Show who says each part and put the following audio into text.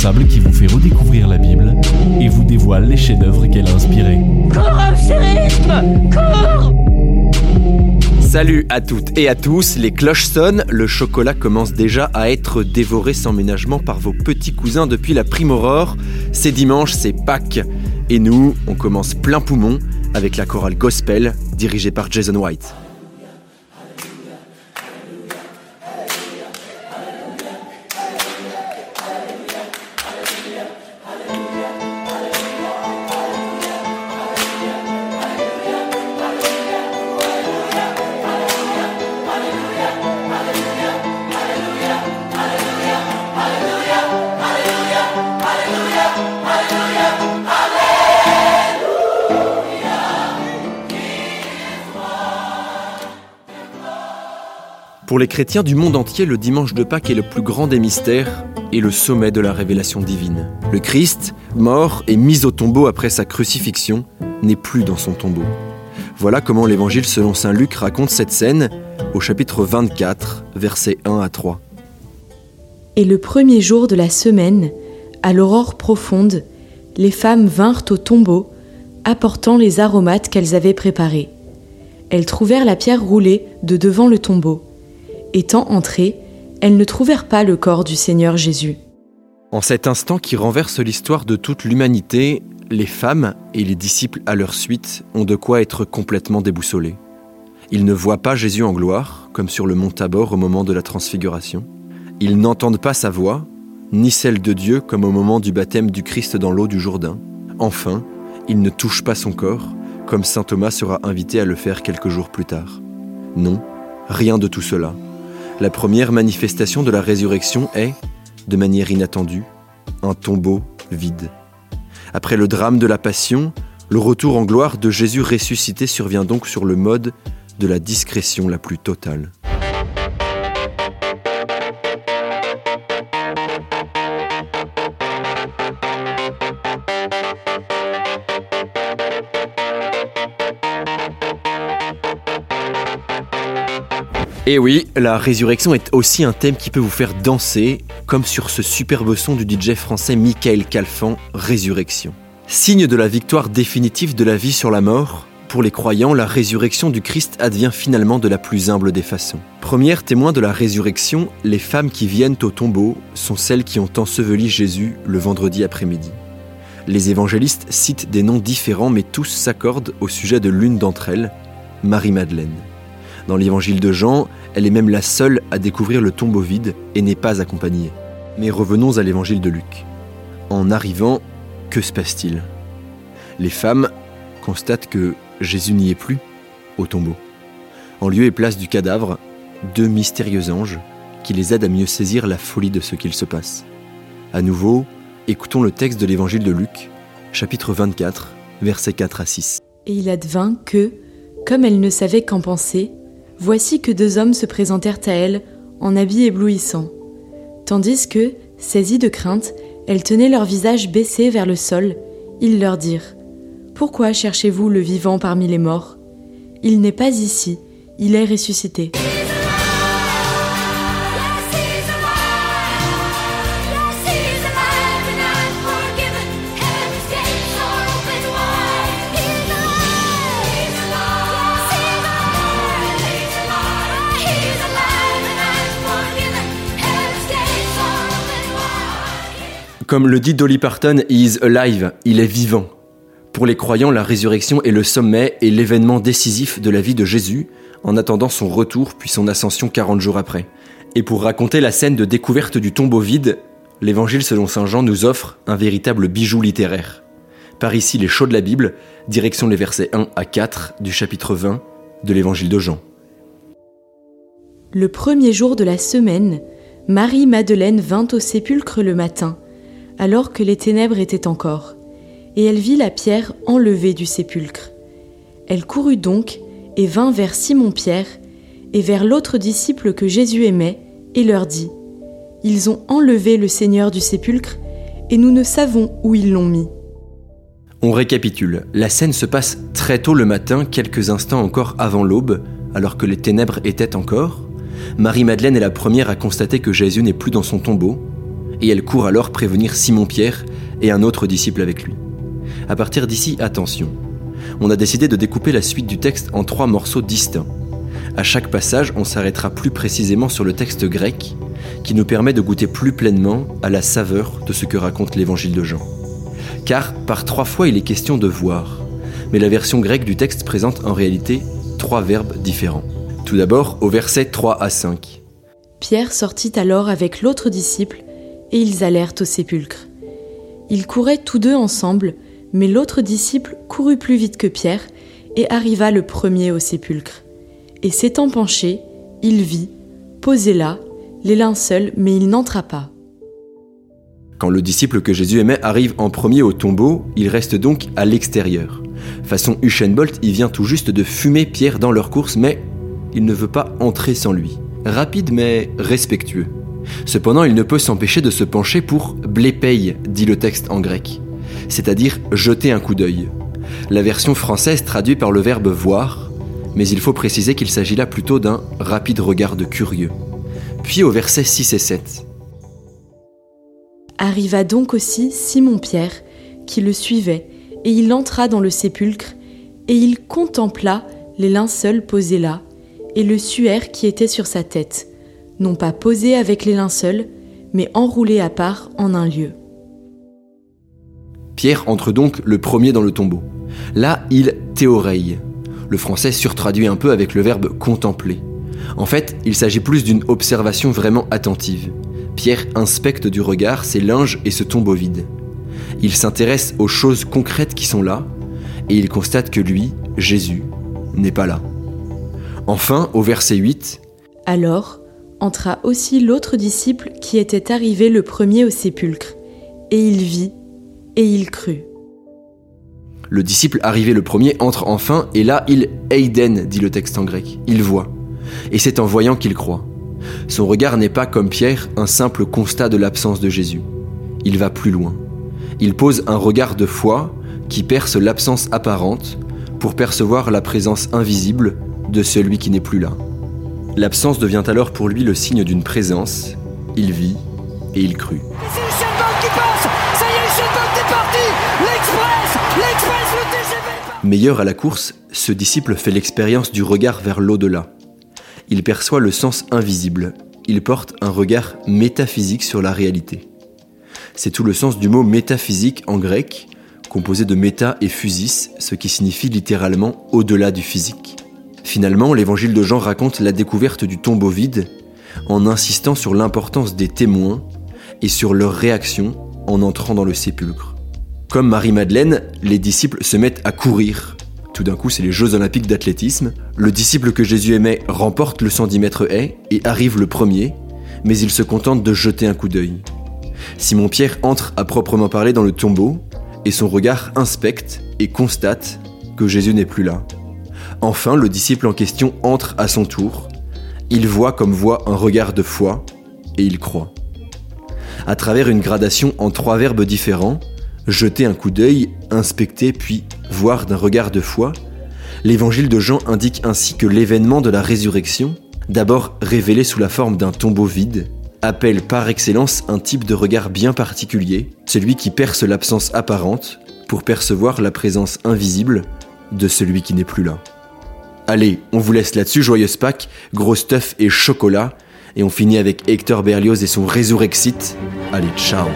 Speaker 1: qui vous fait redécouvrir la Bible et vous dévoile les chefs-d'œuvre qu'elle a inspirés.
Speaker 2: Salut à toutes et à tous, les cloches sonnent, le chocolat commence déjà à être dévoré sans ménagement par vos petits cousins depuis la prime aurore. C'est dimanche, c'est Pâques. Et nous, on commence plein poumon avec la chorale gospel dirigée par Jason White. Pour les chrétiens du monde entier, le dimanche de Pâques est le plus grand des mystères et le sommet de la révélation divine. Le Christ, mort et mis au tombeau après sa crucifixion, n'est plus dans son tombeau. Voilà comment l'évangile selon Saint Luc raconte cette scène au chapitre 24, versets 1 à 3.
Speaker 3: Et le premier jour de la semaine, à l'aurore profonde, les femmes vinrent au tombeau, apportant les aromates qu'elles avaient préparés. Elles trouvèrent la pierre roulée de devant le tombeau. Étant entrées, elles ne trouvèrent pas le corps du Seigneur Jésus.
Speaker 2: En cet instant qui renverse l'histoire de toute l'humanité, les femmes et les disciples à leur suite ont de quoi être complètement déboussolés. Ils ne voient pas Jésus en gloire, comme sur le mont Tabor au moment de la transfiguration. Ils n'entendent pas sa voix, ni celle de Dieu comme au moment du baptême du Christ dans l'eau du Jourdain. Enfin, ils ne touchent pas son corps, comme Saint Thomas sera invité à le faire quelques jours plus tard. Non, rien de tout cela. La première manifestation de la résurrection est, de manière inattendue, un tombeau vide. Après le drame de la Passion, le retour en gloire de Jésus ressuscité survient donc sur le mode de la discrétion la plus totale. Et oui, la résurrection est aussi un thème qui peut vous faire danser, comme sur ce superbe son du DJ français Michael Calfan, Résurrection. Signe de la victoire définitive de la vie sur la mort, pour les croyants, la résurrection du Christ advient finalement de la plus humble des façons. Première témoin de la résurrection, les femmes qui viennent au tombeau sont celles qui ont enseveli Jésus le vendredi après-midi. Les évangélistes citent des noms différents mais tous s'accordent au sujet de l'une d'entre elles, Marie-Madeleine. Dans l'évangile de Jean, elle est même la seule à découvrir le tombeau vide et n'est pas accompagnée. Mais revenons à l'évangile de Luc. En arrivant, que se passe-t-il? Les femmes constatent que Jésus n'y est plus au tombeau. En lieu et place du cadavre, deux mystérieux anges qui les aident à mieux saisir la folie de ce qu'il se passe. À nouveau, écoutons le texte de l'évangile de Luc, chapitre 24, versets 4 à 6.
Speaker 3: Et il advint que, comme elle ne savait qu'en penser, voici que deux hommes se présentèrent à elle en habits éblouissants, tandis que, saisies de crainte, elles tenaient leur visage baissé vers le sol, ils leur dirent Pourquoi cherchez-vous le vivant parmi les morts? Il n'est pas ici, il est ressuscité.
Speaker 2: Comme le dit Dolly Parton, he is alive, il est vivant. Pour les croyants, la résurrection est le sommet et l'événement décisif de la vie de Jésus, en attendant son retour puis son ascension 40 jours après. Et pour raconter la scène de découverte du tombeau vide, l'évangile selon Saint Jean nous offre un véritable bijou littéraire. Par ici les chauds de la Bible, direction les versets 1 à 4 du chapitre 20 de l'évangile de Jean.
Speaker 3: Le premier jour de la semaine, Marie-Madeleine vint au sépulcre le matin alors que les ténèbres étaient encore, et elle vit la pierre enlevée du sépulcre. Elle courut donc et vint vers Simon-Pierre et vers l'autre disciple que Jésus aimait, et leur dit, Ils ont enlevé le Seigneur du sépulcre, et nous ne savons où ils l'ont mis.
Speaker 2: On récapitule, la scène se passe très tôt le matin, quelques instants encore avant l'aube, alors que les ténèbres étaient encore. Marie-Madeleine est la première à constater que Jésus n'est plus dans son tombeau, et elle court alors prévenir Simon-Pierre et un autre disciple avec lui. À partir d'ici, attention. On a décidé de découper la suite du texte en trois morceaux distincts. À chaque passage, on s'arrêtera plus précisément sur le texte grec, qui nous permet de goûter plus pleinement à la saveur de ce que raconte l'évangile de Jean. Car par trois fois il est question de voir, mais la version grecque du texte présente en réalité trois verbes différents. Tout d'abord au verset 3 à 5.
Speaker 3: Pierre sortit alors avec l'autre disciple, et ils allèrent au sépulcre. Ils couraient tous deux ensemble, mais l'autre disciple courut plus vite que Pierre, et arriva le premier au sépulcre. Et s'étant penché, il vit, posé là, les linceuls, mais il n'entra pas.
Speaker 2: Quand le disciple que Jésus aimait arrive en premier au tombeau, il reste donc à l'extérieur. Façon Usain il vient tout juste de fumer Pierre dans leur course, mais il ne veut pas entrer sans lui. Rapide mais respectueux. Cependant, il ne peut s'empêcher de se pencher pour blépei, dit le texte en grec, c'est-à-dire jeter un coup d'œil. La version française traduit par le verbe voir, mais il faut préciser qu'il s'agit là plutôt d'un rapide regard de curieux. Puis au verset 6 et 7.
Speaker 3: Arriva donc aussi Simon-Pierre, qui le suivait, et il entra dans le sépulcre, et il contempla les linceuls posés là, et le suaire qui était sur sa tête, non pas posé avec les linceuls, mais enroulé à part en un lieu.
Speaker 2: Pierre entre donc le premier dans le tombeau. Là, il théoreille. Le français surtraduit un peu avec le verbe contempler. En fait, il s'agit plus d'une observation vraiment attentive. Pierre inspecte du regard ses linges et ce tombeau vide. Il s'intéresse aux choses concrètes qui sont là, et il constate que lui, Jésus, n'est pas là. Enfin, au verset 8,
Speaker 3: Alors entra aussi l'autre disciple qui était arrivé le premier au sépulcre, et il vit, et il crut.
Speaker 2: Le disciple arrivé le premier entre enfin, et là il eiden, dit le texte en grec, il voit. Et c'est en voyant qu'il croit. Son regard n'est pas comme Pierre un simple constat de l'absence de Jésus. Il va plus loin. Il pose un regard de foi qui perce l'absence apparente pour percevoir la présence invisible de celui qui n'est plus là. L'absence devient alors pour lui le signe d'une présence, il vit et il crut. Meilleur à la course, ce disciple fait l'expérience du regard vers l'au-delà. Il perçoit le sens invisible, il porte un regard métaphysique sur la réalité. C'est tout le sens du mot métaphysique en grec, composé de méta et physis, ce qui signifie littéralement au-delà du physique. Finalement, l'évangile de Jean raconte la découverte du tombeau vide en insistant sur l'importance des témoins et sur leur réaction en entrant dans le sépulcre. Comme Marie-Madeleine, les disciples se mettent à courir. Tout d'un coup, c'est les Jeux olympiques d'athlétisme. Le disciple que Jésus aimait remporte le 110 mètres haie et arrive le premier, mais il se contente de jeter un coup d'œil. Simon-Pierre entre à proprement parler dans le tombeau et son regard inspecte et constate que Jésus n'est plus là. Enfin, le disciple en question entre à son tour. Il voit comme voit un regard de foi et il croit. À travers une gradation en trois verbes différents, jeter un coup d'œil, inspecter puis voir d'un regard de foi, l'évangile de Jean indique ainsi que l'événement de la résurrection, d'abord révélé sous la forme d'un tombeau vide, appelle par excellence un type de regard bien particulier, celui qui perce l'absence apparente pour percevoir la présence invisible de celui qui n'est plus là. Allez, on vous laisse là-dessus, joyeuse Pâques, gros stuff et chocolat, et on finit avec Hector Berlioz et son Résurrexit. Allez, ciao